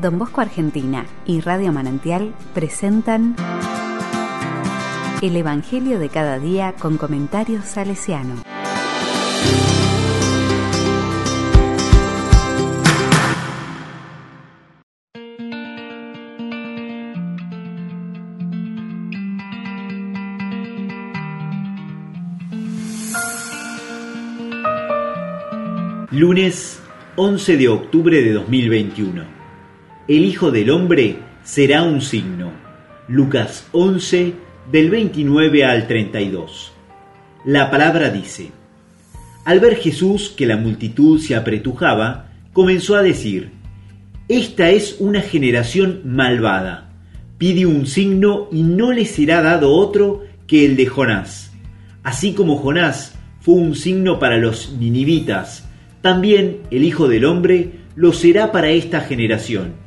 Don Bosco Argentina y Radio Manantial presentan El Evangelio de cada día con comentarios salesiano. Lunes 11 de octubre de 2021. El Hijo del Hombre será un signo. Lucas 11 del 29 al 32. La palabra dice, Al ver Jesús que la multitud se apretujaba, comenzó a decir, Esta es una generación malvada. Pide un signo y no le será dado otro que el de Jonás. Así como Jonás fue un signo para los ninivitas, también el Hijo del Hombre lo será para esta generación.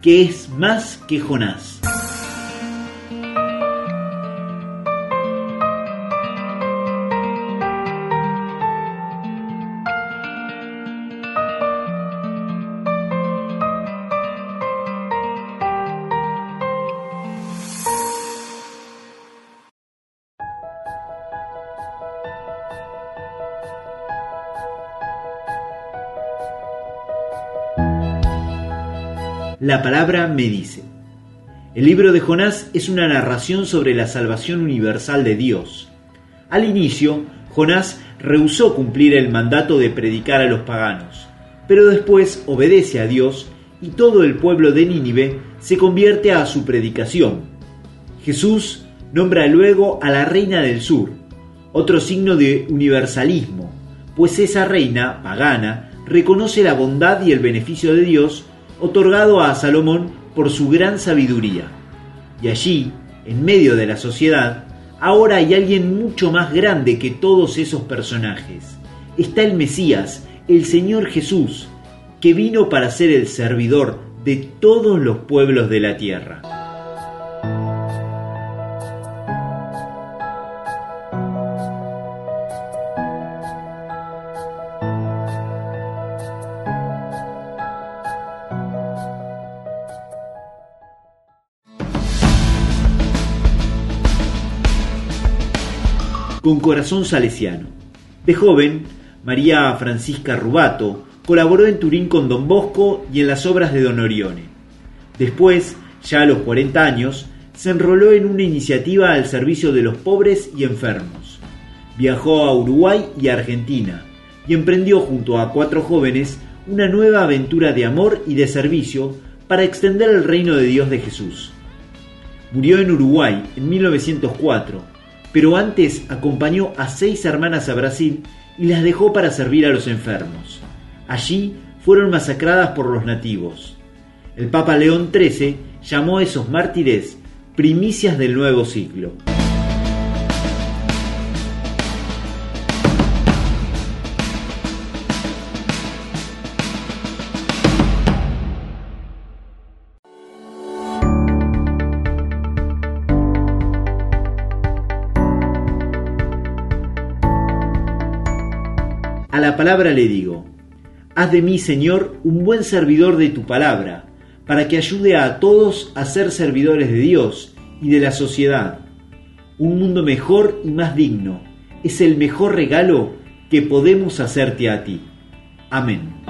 que es más que Jonás. La palabra me dice. El libro de Jonás es una narración sobre la salvación universal de Dios. Al inicio, Jonás rehusó cumplir el mandato de predicar a los paganos, pero después obedece a Dios y todo el pueblo de Nínive se convierte a su predicación. Jesús nombra luego a la reina del sur, otro signo de universalismo, pues esa reina pagana reconoce la bondad y el beneficio de Dios otorgado a Salomón por su gran sabiduría. Y allí, en medio de la sociedad, ahora hay alguien mucho más grande que todos esos personajes. Está el Mesías, el Señor Jesús, que vino para ser el servidor de todos los pueblos de la tierra. Con corazón salesiano. De joven, María Francisca Rubato colaboró en Turín con Don Bosco y en las obras de Don Orione. Después, ya a los 40 años, se enroló en una iniciativa al servicio de los pobres y enfermos. Viajó a Uruguay y Argentina y emprendió junto a cuatro jóvenes una nueva aventura de amor y de servicio para extender el reino de Dios de Jesús. Murió en Uruguay en 1904 pero antes acompañó a seis hermanas a Brasil y las dejó para servir a los enfermos. Allí fueron masacradas por los nativos. El Papa León XIII llamó a esos mártires primicias del nuevo siglo. La palabra le digo, haz de mí, Señor, un buen servidor de tu palabra, para que ayude a todos a ser servidores de Dios y de la sociedad. Un mundo mejor y más digno es el mejor regalo que podemos hacerte a ti. Amén.